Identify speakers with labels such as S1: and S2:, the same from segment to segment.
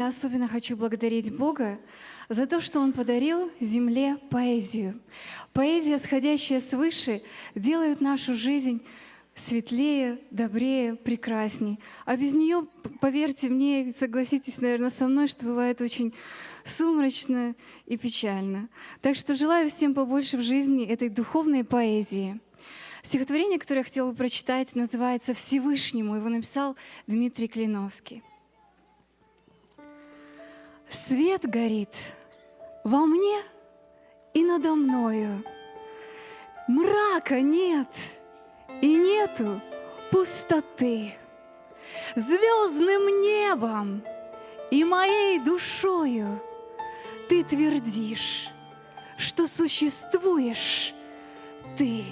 S1: Я особенно хочу благодарить Бога за то, что Он подарил земле поэзию. Поэзия, сходящая свыше, делает нашу жизнь светлее, добрее, прекрасней. А без нее, поверьте мне, согласитесь, наверное, со мной, что бывает очень сумрачно и печально. Так что желаю всем побольше в жизни этой духовной поэзии. Стихотворение, которое я хотела бы прочитать, называется «Всевышнему». Его написал Дмитрий Клиновский. Свет горит во мне и надо мною. Мрака нет и нету пустоты. Звездным небом и моей душою ты твердишь, что существуешь ты.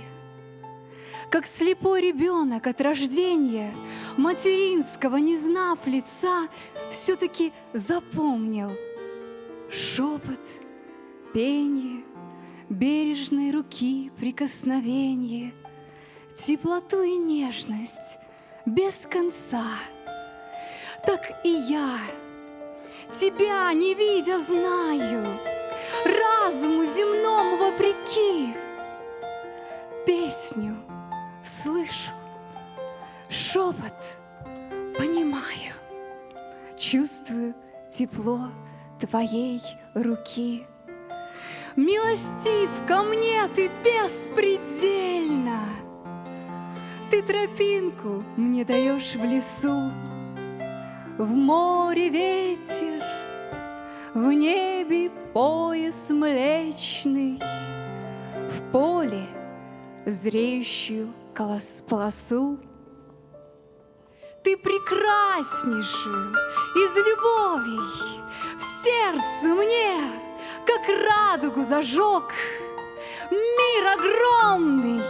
S1: Как слепой ребенок от рождения, материнского, не знав лица, все-таки запомнил шепот, пение, бережной руки прикосновение, теплоту и нежность без конца. Так и я, тебя не видя, знаю, разуму земному вопреки, песню слышу, шепот понимаю чувствую тепло Твоей руки. Милостив ко мне ты беспредельно, Ты тропинку мне даешь в лесу, В море ветер, в небе пояс млечный, В поле зреющую полосу. Ты прекраснейшую из любовей В сердце мне, как радугу зажег. Мир огромный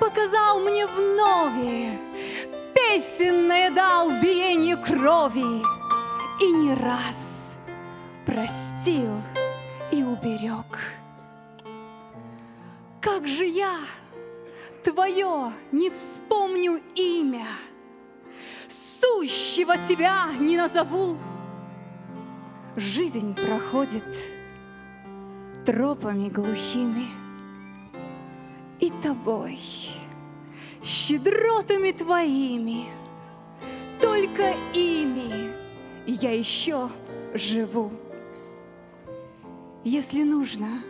S1: показал мне вновь, Песенное дал биение крови И не раз простил и уберег. Как же я Твое не вспомню имя — сущего тебя не назову. Жизнь проходит тропами глухими, И тобой, щедротами твоими, Только ими я еще живу. Если нужно,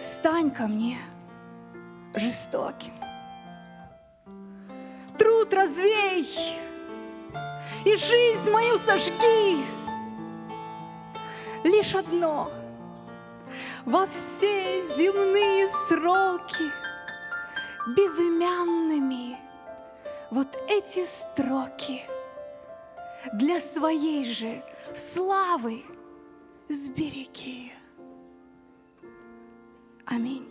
S1: стань ко мне жестоким. Труд развей, и жизнь мою сожги. Лишь одно во все земные сроки безымянными вот эти строки для своей же славы сбереги. Аминь.